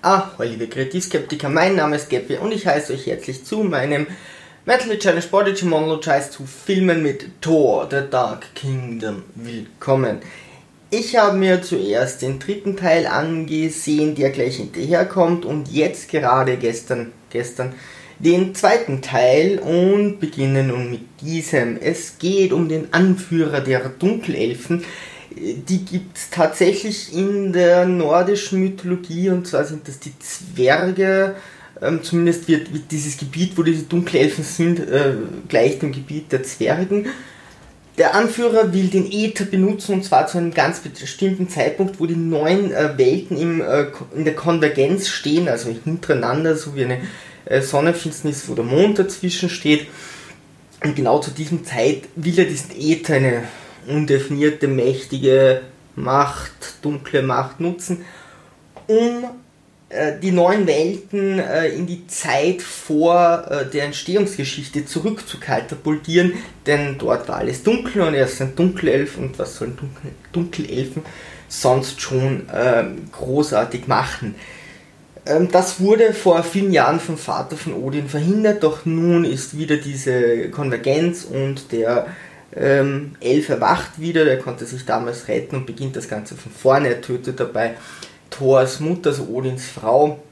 Ahoi liebe Kreativskeptiker, mein Name ist Geppi und ich heiße euch herzlich zu meinem Metal Challenge Prodigy Monologize zu Filmen mit Thor, The Dark Kingdom willkommen. Ich habe mir zuerst den dritten Teil angesehen, der gleich hinterherkommt und jetzt gerade gestern, gestern den zweiten Teil und beginnen nun mit diesem. Es geht um den Anführer der Dunkelelfen, die gibt es tatsächlich in der nordischen Mythologie und zwar sind das die Zwerge. Ähm, zumindest wird, wird, dieses Gebiet, wo diese Dunkelelfen sind, äh, gleich dem Gebiet der Zwergen. Der Anführer will den Äther benutzen und zwar zu einem ganz bestimmten Zeitpunkt, wo die neuen äh, Welten im, äh, in der Konvergenz stehen, also hintereinander, so wie eine äh, Sonnenfinsternis, wo der Mond dazwischen steht. Und genau zu diesem Zeit will er diesen Äther, eine undefinierte, mächtige Macht, dunkle Macht nutzen, um äh, die neuen Welten äh, in die Zeit vor äh, der Entstehungsgeschichte zurückzukatapultieren, denn dort war alles dunkel und er ist ein Dunkelelf und was sollen Dunkel Dunkelelfen sonst schon ähm, großartig machen. Ähm, das wurde vor vielen Jahren vom Vater von Odin verhindert, doch nun ist wieder diese Konvergenz und der ähm, Elf erwacht wieder, der konnte sich damals retten und beginnt das Ganze von vorne. Er tötet dabei Thors Mutter, also Odins Frau.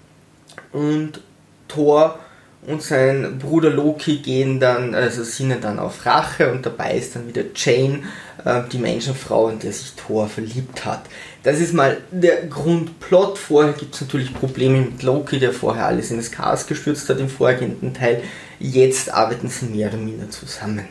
Und Thor und sein Bruder Loki gehen dann, also sinnen dann auf Rache und dabei ist dann wieder Jane, äh, die Menschenfrau, in der sich Thor verliebt hat. Das ist mal der Grundplot. Vorher gibt es natürlich Probleme mit Loki, der vorher alles in das Chaos gestürzt hat im vorgehenden Teil. Jetzt arbeiten sie mehr oder minder zusammen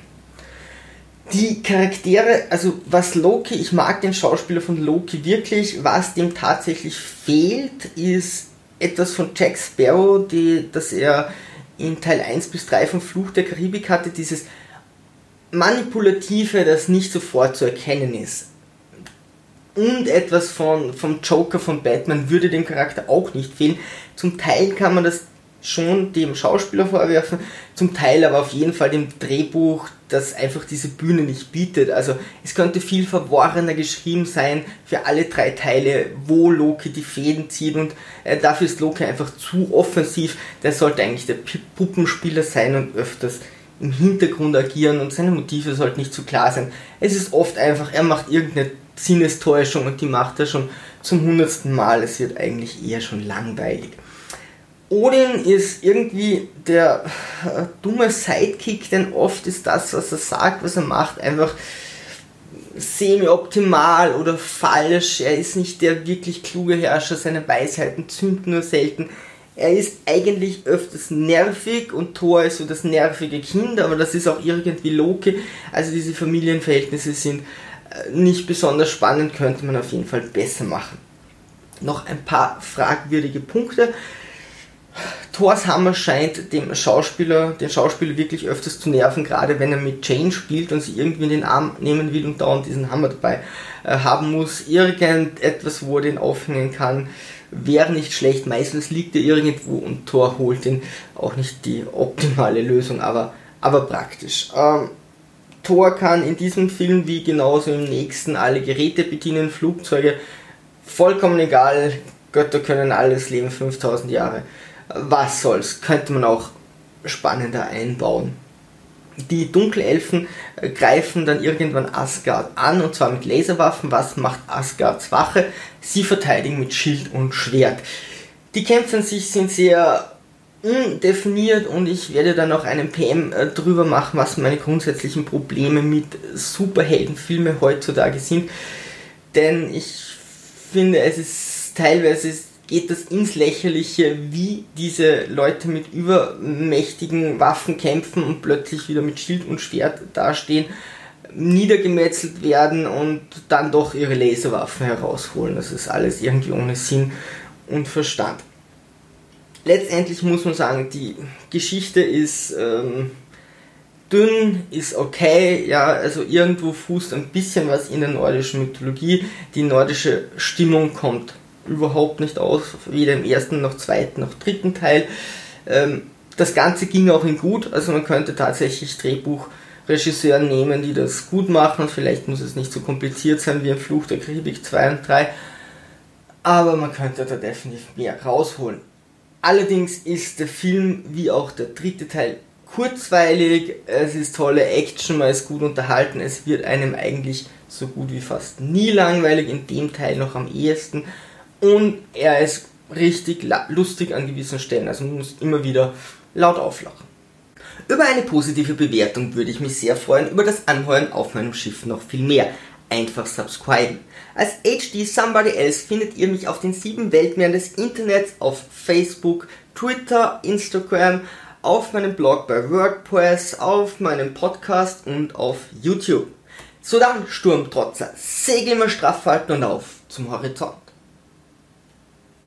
die Charaktere, also was Loki, ich mag den Schauspieler von Loki wirklich, was dem tatsächlich fehlt, ist etwas von Jack Sparrow, die, das er in Teil 1 bis 3 von Fluch der Karibik hatte, dieses Manipulative, das nicht sofort zu erkennen ist. Und etwas von, vom Joker von Batman würde dem Charakter auch nicht fehlen. Zum Teil kann man das schon dem Schauspieler vorwerfen, zum Teil aber auf jeden Fall dem Drehbuch, das einfach diese Bühne nicht bietet. Also es könnte viel verworrener geschrieben sein für alle drei Teile, wo Loki die Fäden zieht und äh, dafür ist Loki einfach zu offensiv. Der sollte eigentlich der Puppenspieler sein und öfters im Hintergrund agieren und seine Motive sollten nicht zu klar sein. Es ist oft einfach, er macht irgendeine Sinnestäuschung und die macht er schon zum hundertsten Mal. Es wird eigentlich eher schon langweilig. Odin ist irgendwie der äh, dumme Sidekick, denn oft ist das, was er sagt, was er macht, einfach semi-optimal oder falsch. Er ist nicht der wirklich kluge Herrscher, seine Weisheiten zünden nur selten. Er ist eigentlich öfters nervig und Thor ist so das nervige Kind, aber das ist auch irgendwie Loki. Also diese Familienverhältnisse sind äh, nicht besonders spannend, könnte man auf jeden Fall besser machen. Noch ein paar fragwürdige Punkte. Thors Hammer scheint dem Schauspieler, den Schauspieler wirklich öfters zu nerven, gerade wenn er mit Jane spielt und sie irgendwie in den Arm nehmen will und dauernd diesen Hammer dabei äh, haben muss. Irgendetwas, wo er den aufhängen kann, wäre nicht schlecht. Meistens liegt er irgendwo und Thor holt ihn. Auch nicht die optimale Lösung, aber, aber praktisch. Ähm, Thor kann in diesem Film wie genauso im nächsten alle Geräte bedienen, Flugzeuge, vollkommen egal. Götter können alles leben, 5000 Jahre was soll's, könnte man auch spannender einbauen. Die Dunkelelfen äh, greifen dann irgendwann Asgard an und zwar mit Laserwaffen. Was macht Asgards Wache? Sie verteidigen mit Schild und Schwert. Die Kämpfe an sich sind sehr undefiniert und ich werde dann auch einen PM äh, drüber machen, was meine grundsätzlichen Probleme mit Superheldenfilmen heutzutage sind. Denn ich finde, es ist teilweise geht das ins Lächerliche, wie diese Leute mit übermächtigen Waffen kämpfen und plötzlich wieder mit Schild und Schwert dastehen, niedergemetzelt werden und dann doch ihre Laserwaffen herausholen. Das ist alles irgendwie ohne Sinn und Verstand. Letztendlich muss man sagen, die Geschichte ist ähm, dünn, ist okay, ja, also irgendwo fußt ein bisschen was in der nordischen Mythologie. Die nordische Stimmung kommt überhaupt nicht aus, weder im ersten noch zweiten noch dritten Teil. Ähm, das Ganze ging auch in gut, also man könnte tatsächlich Drehbuchregisseuren nehmen, die das gut machen. Vielleicht muss es nicht so kompliziert sein wie ein Fluch der Karibik 2 und 3. aber man könnte da definitiv mehr rausholen. Allerdings ist der Film wie auch der dritte Teil kurzweilig, es ist tolle Action, man ist gut unterhalten, es wird einem eigentlich so gut wie fast nie langweilig, in dem Teil noch am ehesten und er ist richtig lustig an gewissen Stellen, also man muss immer wieder laut auflachen. Über eine positive Bewertung würde ich mich sehr freuen, über das Anheuern auf meinem Schiff noch viel mehr. Einfach subscriben. Als HD Somebody Else findet ihr mich auf den sieben Weltmeeren des Internets, auf Facebook, Twitter, Instagram, auf meinem Blog bei WordPress, auf meinem Podcast und auf YouTube. So dann, Sturmtrotzer, Segel immer straff halten und auf zum Horizont.